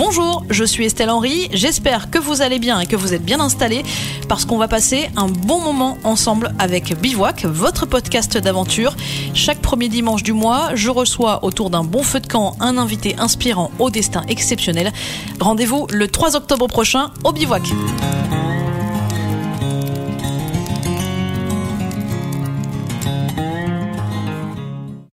Bonjour, je suis Estelle Henry, j'espère que vous allez bien et que vous êtes bien installés parce qu'on va passer un bon moment ensemble avec Bivouac, votre podcast d'aventure. Chaque premier dimanche du mois, je reçois autour d'un bon feu de camp un invité inspirant au destin exceptionnel. Rendez-vous le 3 octobre prochain au Bivouac.